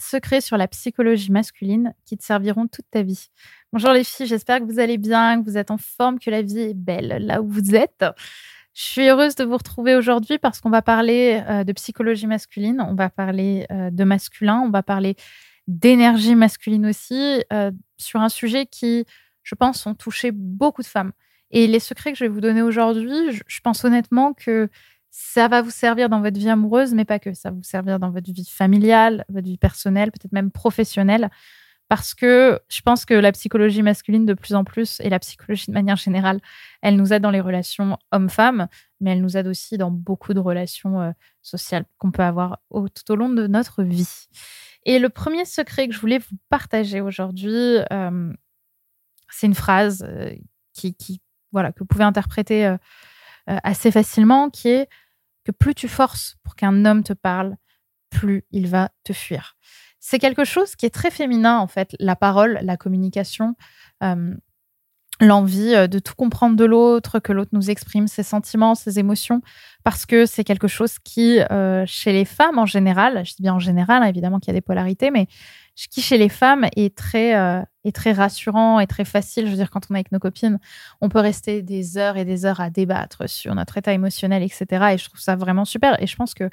secrets sur la psychologie masculine qui te serviront toute ta vie. Bonjour les filles, j'espère que vous allez bien, que vous êtes en forme, que la vie est belle là où vous êtes. Je suis heureuse de vous retrouver aujourd'hui parce qu'on va parler euh, de psychologie masculine, on va parler euh, de masculin, on va parler d'énergie masculine aussi, euh, sur un sujet qui, je pense, ont touché beaucoup de femmes. Et les secrets que je vais vous donner aujourd'hui, je pense honnêtement que ça va vous servir dans votre vie amoureuse, mais pas que. Ça va vous servir dans votre vie familiale, votre vie personnelle, peut-être même professionnelle. Parce que je pense que la psychologie masculine, de plus en plus, et la psychologie de manière générale, elle nous aide dans les relations hommes-femmes, mais elle nous aide aussi dans beaucoup de relations euh, sociales qu'on peut avoir tout au long de notre vie. Et le premier secret que je voulais vous partager aujourd'hui, euh, c'est une phrase euh, qui, voilà, que vous pouvez interpréter assez facilement, qui est plus tu forces pour qu'un homme te parle, plus il va te fuir. C'est quelque chose qui est très féminin, en fait, la parole, la communication, euh, l'envie euh, de tout comprendre de l'autre, que l'autre nous exprime ses sentiments, ses émotions, parce que c'est quelque chose qui, chez les femmes en général, je dis bien en général, hein, évidemment qu'il y a des polarités, mais qui chez les femmes est très, euh, est très rassurant et très facile. Je veux dire, quand on est avec nos copines, on peut rester des heures et des heures à débattre sur notre état émotionnel, etc. Et je trouve ça vraiment super. Et je pense que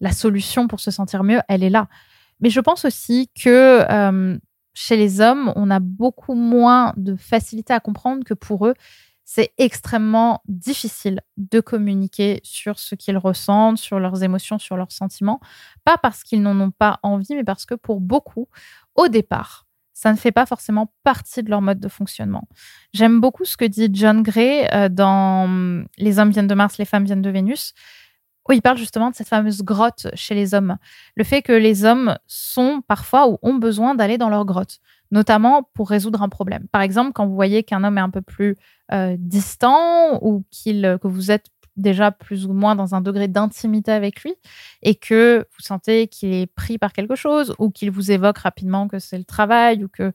la solution pour se sentir mieux, elle est là. Mais je pense aussi que euh, chez les hommes, on a beaucoup moins de facilité à comprendre que pour eux, c'est extrêmement difficile de communiquer sur ce qu'ils ressentent, sur leurs émotions, sur leurs sentiments. Pas parce qu'ils n'en ont pas envie, mais parce que pour beaucoup, au départ, ça ne fait pas forcément partie de leur mode de fonctionnement. J'aime beaucoup ce que dit John Gray euh, dans Les hommes viennent de Mars, les femmes viennent de Vénus, où il parle justement de cette fameuse grotte chez les hommes. Le fait que les hommes sont parfois ou ont besoin d'aller dans leur grotte notamment pour résoudre un problème. Par exemple, quand vous voyez qu'un homme est un peu plus euh, distant ou qu'il, euh, que vous êtes déjà plus ou moins dans un degré d'intimité avec lui et que vous sentez qu'il est pris par quelque chose ou qu'il vous évoque rapidement que c'est le travail ou que,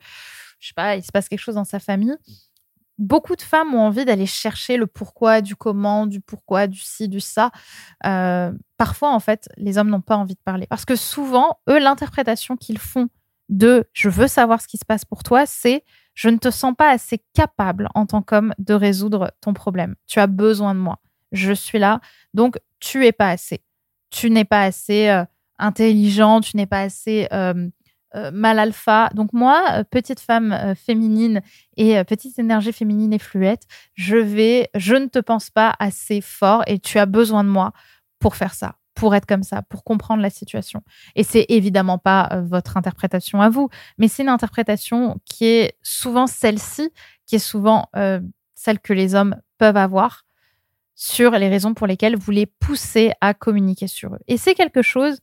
je sais pas, il se passe quelque chose dans sa famille. Beaucoup de femmes ont envie d'aller chercher le pourquoi, du comment, du pourquoi, du ci, du ça. Euh, parfois, en fait, les hommes n'ont pas envie de parler. Parce que souvent, eux, l'interprétation qu'ils font de je veux savoir ce qui se passe pour toi, c'est je ne te sens pas assez capable en tant qu'homme de résoudre ton problème. Tu as besoin de moi. Je suis là. Donc, tu es pas assez. Tu n'es pas assez euh, intelligent, tu n'es pas assez euh, euh, mal alpha. Donc, moi, petite femme féminine et petite énergie féminine et fluette, je vais, je ne te pense pas assez fort et tu as besoin de moi pour faire ça pour être comme ça, pour comprendre la situation. Et c'est évidemment pas euh, votre interprétation à vous, mais c'est une interprétation qui est souvent celle-ci, qui est souvent euh, celle que les hommes peuvent avoir sur les raisons pour lesquelles vous les poussez à communiquer sur eux. Et c'est quelque chose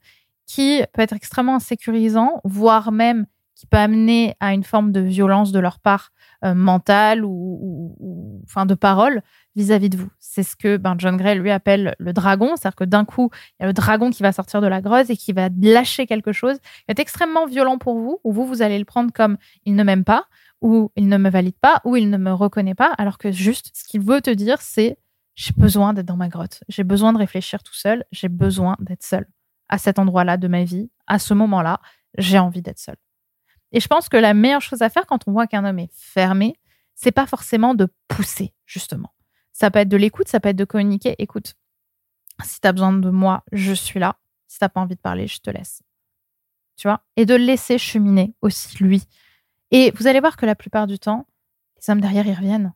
qui peut être extrêmement insécurisant, voire même qui peut amener à une forme de violence de leur part euh, mentale ou, enfin de parole vis-à-vis de vous. C'est ce que ben, John Gray lui appelle le dragon, c'est-à-dire que d'un coup, il y a le dragon qui va sortir de la grotte et qui va lâcher quelque chose qui est extrêmement violent pour vous, ou vous, vous allez le prendre comme il ne m'aime pas, ou il ne me valide pas, ou il ne me reconnaît pas, alors que juste ce qu'il veut te dire, c'est j'ai besoin d'être dans ma grotte, j'ai besoin de réfléchir tout seul, j'ai besoin d'être seul. À cet endroit-là de ma vie, à ce moment-là, j'ai envie d'être seul. Et je pense que la meilleure chose à faire quand on voit qu'un homme est fermé, c'est pas forcément de pousser, justement. Ça peut être de l'écoute, ça peut être de communiquer. Écoute, si tu as besoin de moi, je suis là. Si t'as pas envie de parler, je te laisse. Tu vois? Et de laisser cheminer aussi, lui. Et vous allez voir que la plupart du temps, les hommes derrière, ils reviennent.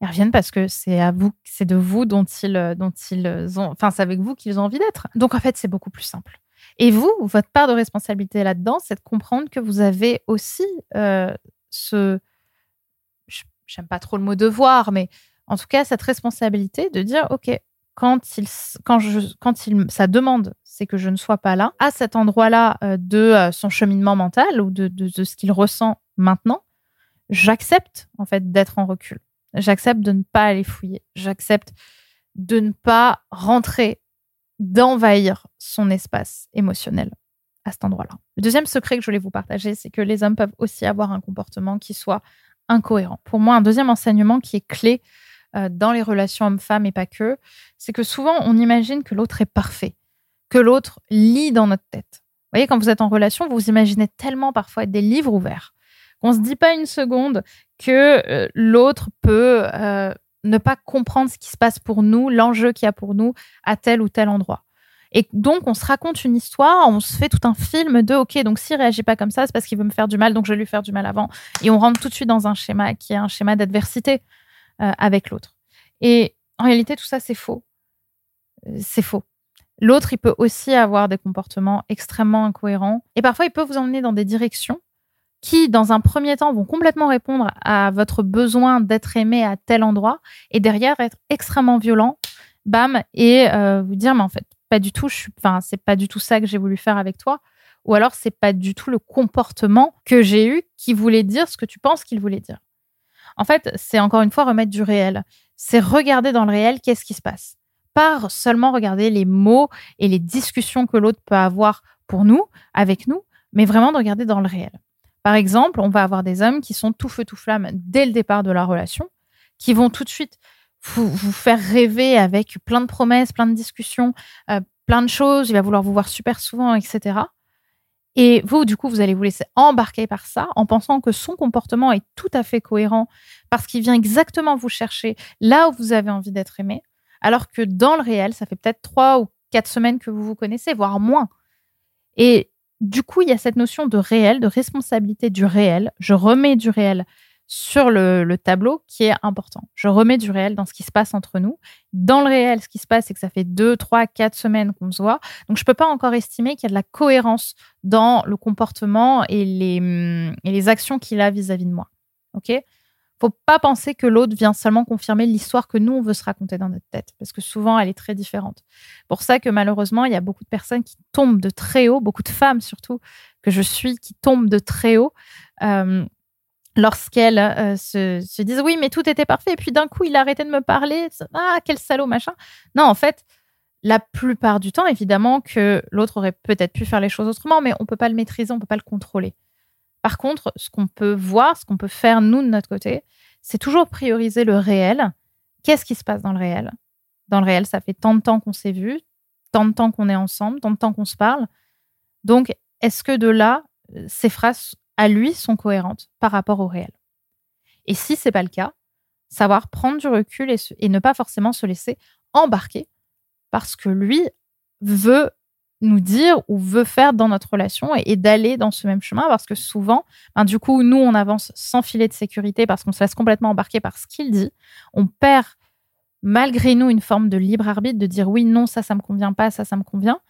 Ils reviennent parce que c'est à vous, c'est de vous dont ils, dont ils ont, enfin, c'est avec vous qu'ils ont envie d'être. Donc, en fait, c'est beaucoup plus simple. Et vous, votre part de responsabilité là-dedans, c'est de comprendre que vous avez aussi euh, ce, j'aime pas trop le mot devoir, mais en tout cas cette responsabilité de dire, ok, quand il, quand je, quand il, sa demande, c'est que je ne sois pas là à cet endroit-là euh, de euh, son cheminement mental ou de, de, de ce qu'il ressent maintenant, j'accepte en fait d'être en recul. J'accepte de ne pas aller fouiller. J'accepte de ne pas rentrer d'envahir son espace émotionnel à cet endroit-là. Le deuxième secret que je voulais vous partager, c'est que les hommes peuvent aussi avoir un comportement qui soit incohérent. Pour moi, un deuxième enseignement qui est clé euh, dans les relations hommes-femmes et pas que, c'est que souvent on imagine que l'autre est parfait, que l'autre lit dans notre tête. Vous voyez, quand vous êtes en relation, vous imaginez tellement parfois des livres ouverts qu'on se dit pas une seconde que euh, l'autre peut euh, ne pas comprendre ce qui se passe pour nous, l'enjeu qu'il y a pour nous à tel ou tel endroit. Et donc, on se raconte une histoire, on se fait tout un film de OK, donc s'il réagit pas comme ça, c'est parce qu'il veut me faire du mal, donc je vais lui faire du mal avant. Et on rentre tout de suite dans un schéma qui est un schéma d'adversité euh, avec l'autre. Et en réalité, tout ça, c'est faux. C'est faux. L'autre, il peut aussi avoir des comportements extrêmement incohérents. Et parfois, il peut vous emmener dans des directions qui, dans un premier temps, vont complètement répondre à votre besoin d'être aimé à tel endroit, et derrière être extrêmement violent, bam, et euh, vous dire, mais en fait, pas du tout, enfin, c'est pas du tout ça que j'ai voulu faire avec toi, ou alors c'est pas du tout le comportement que j'ai eu qui voulait dire ce que tu penses qu'il voulait dire. En fait, c'est encore une fois remettre du réel. C'est regarder dans le réel qu'est-ce qui se passe pas seulement regarder les mots et les discussions que l'autre peut avoir pour nous, avec nous, mais vraiment de regarder dans le réel. Par exemple, on va avoir des hommes qui sont tout feu tout flamme dès le départ de la relation, qui vont tout de suite vous, faire rêver avec plein de promesses, plein de discussions, euh, plein de choses. Il va vouloir vous voir super souvent, etc. Et vous, du coup, vous allez vous laisser embarquer par ça en pensant que son comportement est tout à fait cohérent parce qu'il vient exactement vous chercher là où vous avez envie d'être aimé, alors que dans le réel, ça fait peut-être trois ou quatre semaines que vous vous connaissez, voire moins. Et du coup, il y a cette notion de réel, de responsabilité du réel. Je remets du réel sur le, tableau qui est important. Je remets du réel dans ce qui se passe entre nous. Dans le réel, ce qui se passe, c'est que ça fait deux, trois, quatre semaines qu'on se voit. Donc, je ne peux pas encore estimer qu'il y a de la cohérence dans le comportement et les, les actions qu'il a vis-à-vis de moi. OK? Faut pas penser que l'autre vient seulement confirmer l'histoire que nous, on veut se raconter dans notre tête, parce que souvent, elle est très différente. Pour ça que malheureusement, il y a beaucoup de personnes qui tombent de très haut, beaucoup de femmes surtout, que je suis, qui tombent de très haut. Euh, lorsqu'elles euh, se, disent oui mais tout était parfait et puis d'un coup il a arrêté de me parler ah quel salaud machin non en fait la plupart du temps évidemment que l'autre aurait peut-être pu faire les choses autrement mais on peut pas le maîtriser on peut pas le contrôler par contre, ce qu'on peut voir, ce qu'on peut faire nous de notre côté, c'est toujours prioriser le réel. Qu'est-ce qui se passe dans le réel? Dans le réel, ça fait tant de temps qu'on s'est vu, tant de temps qu'on est ensemble, tant de temps qu'on se parle. Donc, est-ce que de là, ces phrases à lui sont cohérentes par rapport au réel? Et si c'est pas le cas, savoir prendre du recul et ne pas forcément se laisser embarquer parce que lui veut nous dire ou veut faire dans notre relation et, d'aller dans ce même chemin parce que souvent, ben, du coup, nous, on avance sans filet de sécurité parce qu'on se laisse complètement embarquer par ce qu'il dit. On perd malgré nous une forme de libre arbitre de dire oui, non, ça, ça me convient pas, ça, ça me convient.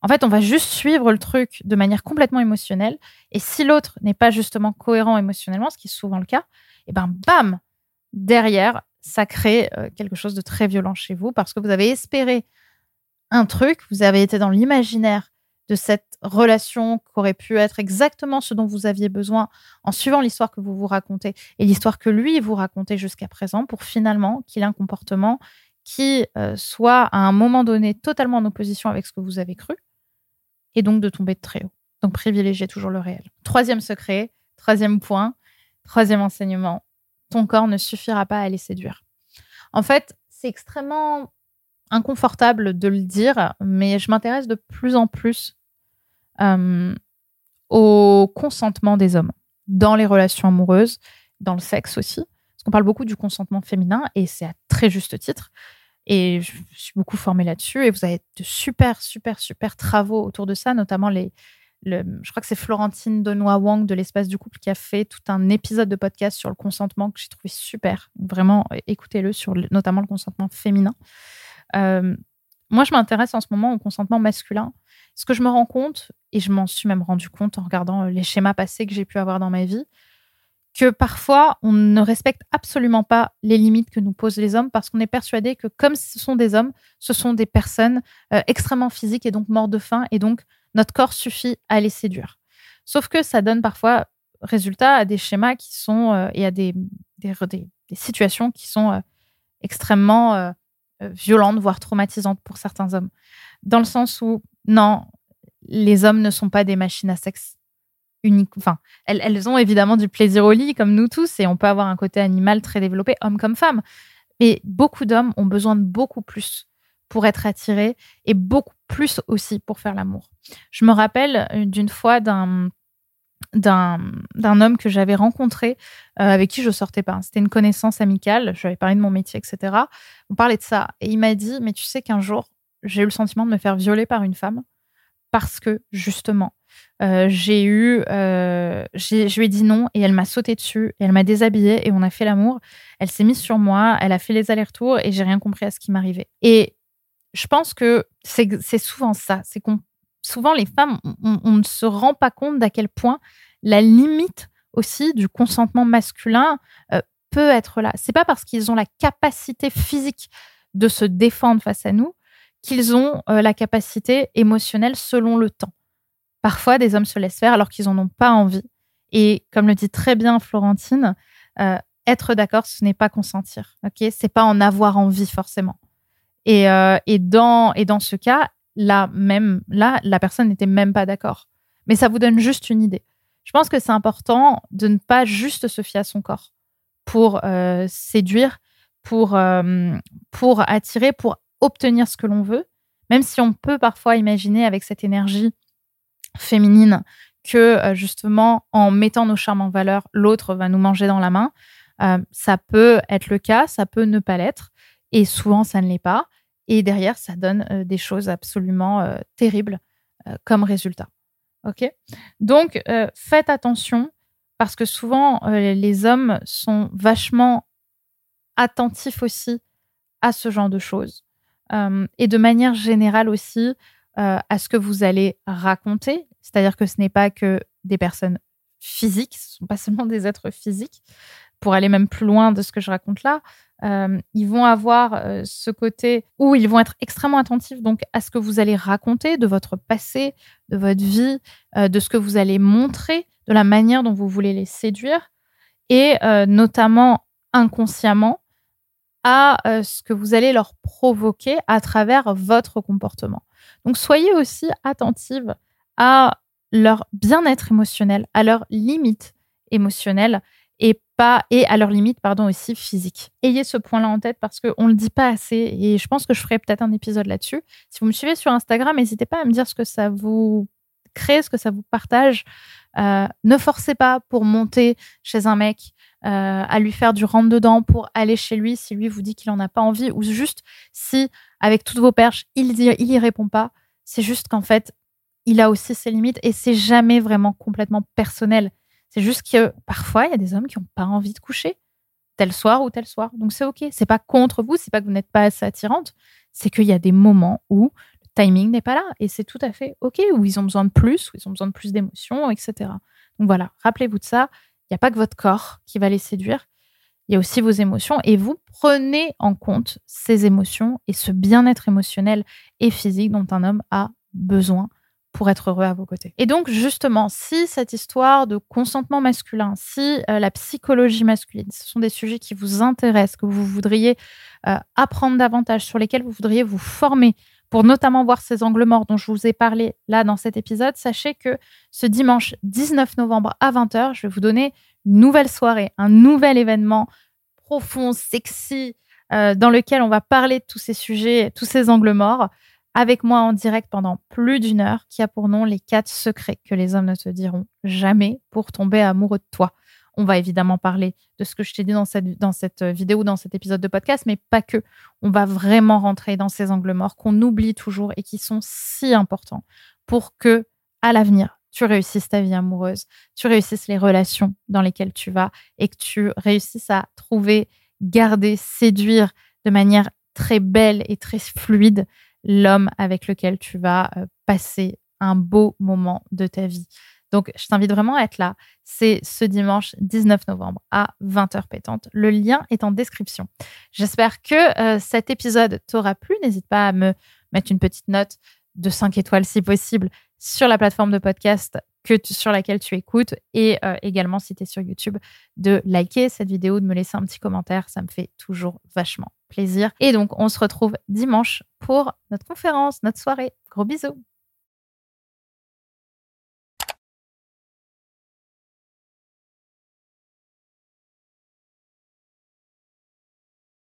En fait, on va juste suivre le truc de manière complètement émotionnelle. Et si l'autre n'est pas justement cohérent émotionnellement, ce qui est souvent le cas, et ben bam, derrière, ça crée euh, quelque chose de très violent chez vous parce que vous avez espéré un truc, vous avez été dans l'imaginaire de cette relation qui aurait pu être exactement ce dont vous aviez besoin en suivant l'histoire que vous vous racontez et l'histoire que lui vous racontait jusqu'à présent pour finalement qu'il ait un comportement qui euh, soit à un moment donné totalement en opposition avec ce que vous avez cru et donc de tomber de très haut. Donc privilégiez toujours le réel. Troisième secret, troisième point, troisième enseignement, ton corps ne suffira pas à les séduire. En fait, c'est extrêmement inconfortable de le dire, mais je m'intéresse de plus en plus euh, au consentement des hommes dans les relations amoureuses, dans le sexe aussi. Parce qu'on parle beaucoup du consentement féminin et c'est à très juste titre. Et je suis beaucoup formée là-dessus et vous avez de super, super, super travaux autour de ça, notamment les, le, je crois que c'est Florentine Denois Wang de l'espace du couple qui a fait tout un épisode de podcast sur le consentement que j'ai trouvé super. Vraiment, écoutez-le sur notamment le consentement féminin. Euh, moi, je m'intéresse en ce moment au consentement masculin. Ce que je me rends compte, et je m'en suis même rendu compte en regardant euh, les schémas passés que j'ai pu avoir dans ma vie, que parfois on ne respecte absolument pas les limites que nous posent les hommes parce qu'on est persuadé que comme ce sont des hommes, ce sont des personnes euh, extrêmement physiques et donc mortes de faim et donc notre corps suffit à les séduire. Sauf que ça donne parfois résultat à des schémas qui sont et à des, situations qui sont extrêmement violente, voire traumatisante pour certains hommes. Dans le sens où, non, les hommes ne sont pas des machines à sexe uniques. Enfin, elles, ont évidemment du plaisir au lit, comme nous tous, et on peut avoir un côté animal très développé, homme comme femme. Mais beaucoup d'hommes ont besoin de beaucoup plus pour être attiré et beaucoup plus aussi pour faire l'amour. Je me rappelle euh, d'une fois d'un d'un homme que j'avais rencontré euh, avec qui je sortais pas. C'était une connaissance amicale. Je lui avais parlé de mon métier, etc. On parlait de ça et il m'a dit mais tu sais qu'un jour j'ai eu le sentiment de me faire violer par une femme parce que justement euh, j'ai eu, euh, je lui ai dit non et elle m'a sauté dessus et elle m'a déshabillée et on a fait l'amour. Elle s'est mise sur moi, elle a fait les allers-retours et j'ai rien compris à ce qui m'arrivait. Et je pense que c'est souvent ça, c'est qu'on souvent les femmes, on, ne se rend pas compte d'à quel point la limite aussi du consentement masculin euh, peut être là. C'est pas parce qu'ils ont la capacité physique de se défendre face à nous qu'ils ont la capacité émotionnelle selon le temps. Parfois, des hommes se laissent faire alors qu'ils n'en ont pas envie. Et comme le dit très bien Florentine, euh, être d'accord, ce n'est pas consentir. Ok, c'est pas en avoir envie forcément. Et, euh, et, dans, et dans ce cas, là même, là, la personne n'était même pas d'accord. Mais ça vous donne juste une idée. Je pense que c'est important de ne pas juste se fier à son corps pour euh, séduire, pour, pour attirer, pour obtenir ce que l'on veut. Même si on peut parfois imaginer avec cette énergie féminine que euh, justement en mettant nos charmes en valeur, l'autre va nous manger dans la main. Euh, ça peut être le cas, ça peut ne pas l'être, et souvent ça ne l'est pas. Et derrière, ça donne euh, des choses absolument terribles comme résultat. Ok? Donc, faites attention parce que souvent les hommes sont vachement attentifs aussi à ce genre de choses. et de manière générale aussi, euh, à ce que vous allez raconter. C'est-à-dire que ce n'est pas que des personnes physiques, ce ne sont pas seulement des êtres physiques. Pour aller même plus loin de ce que je raconte là, euh, ils vont avoir euh, ce côté où ils vont être extrêmement attentifs donc à ce que vous allez raconter de votre passé, de votre vie, de ce que vous allez montrer, de la manière dont vous voulez les séduire, et notamment inconsciemment à ce que vous allez leur provoquer à travers votre comportement. Donc soyez aussi attentive à leur bien-être émotionnel, à leurs limites émotionnelles et pas et à leurs limites pardon aussi physiques. Ayez ce point-là en tête parce qu'on le dit pas assez et je pense que je ferai peut-être un épisode là-dessus. Si vous me suivez sur Instagram, n'hésitez pas à me dire ce que ça vous crée, ce que ça vous partage. Euh, ne forcez pas pour monter chez un mec euh, à lui faire du rentre dedans pour aller chez lui si lui vous dit qu'il en a pas envie ou juste si avec toutes vos perches il il y répond pas. C'est juste qu'en fait il a aussi ses limites et c'est jamais vraiment complètement personnel. C'est juste que parfois il y a des hommes qui n'ont pas envie de coucher tel soir ou tel soir. Donc c'est ok. C'est pas contre vous, c'est pas que vous n'êtes pas assez attirante, c'est qu'il y a des moments où le timing n'est pas là et c'est tout à fait ok. Où ils ont besoin de plus, où ils ont besoin de plus d'émotions, etc. Donc voilà, rappelez-vous de ça. Il n'y a pas que votre corps qui va les séduire, il y a aussi vos émotions et vous prenez en compte ces émotions et ce bien-être émotionnel et physique dont un homme a besoin pour être heureux à vos côtés. Et donc justement, si cette histoire de consentement masculin, si euh, la psychologie masculine, ce sont des sujets qui vous intéressent, que vous voudriez euh, apprendre davantage, sur lesquels vous voudriez vous former, pour notamment voir ces angles morts dont je vous ai parlé là dans cet épisode, sachez que ce dimanche 19 novembre à 20h, je vais vous donner une nouvelle soirée, un nouvel événement profond, sexy, euh, dans lequel on va parler de tous ces sujets, tous ces angles morts, avec moi en direct pendant plus d'une heure, qui a pour nom les quatre secrets que les hommes ne te diront jamais pour tomber amoureux de toi. On va évidemment parler de ce que je t'ai dit dans cette, dans cette vidéo, dans cet épisode de podcast, mais pas que. On va vraiment rentrer dans ces angles morts qu'on oublie toujours et qui sont si importants pour que, à l'avenir, tu réussisses ta vie amoureuse, tu réussisses les relations dans lesquelles tu vas et que tu réussisses à trouver, garder, séduire de manière très belle et très fluide l'homme avec lequel tu vas euh, passer un beau moment de ta vie. Donc, je t'invite vraiment à être là. C'est ce dimanche 19 novembre à 20h pétante. Le lien est en description. J'espère que euh, cet épisode t'aura plu. N'hésite pas à me mettre une petite note de 5 étoiles si possible sur la plateforme de podcast sur laquelle tu écoutes et euh, également si tu es sur YouTube de liker cette vidéo, de me laisser un petit commentaire, ça me fait toujours vachement plaisir. Et donc on se retrouve dimanche pour notre conférence, notre soirée. Gros bisous.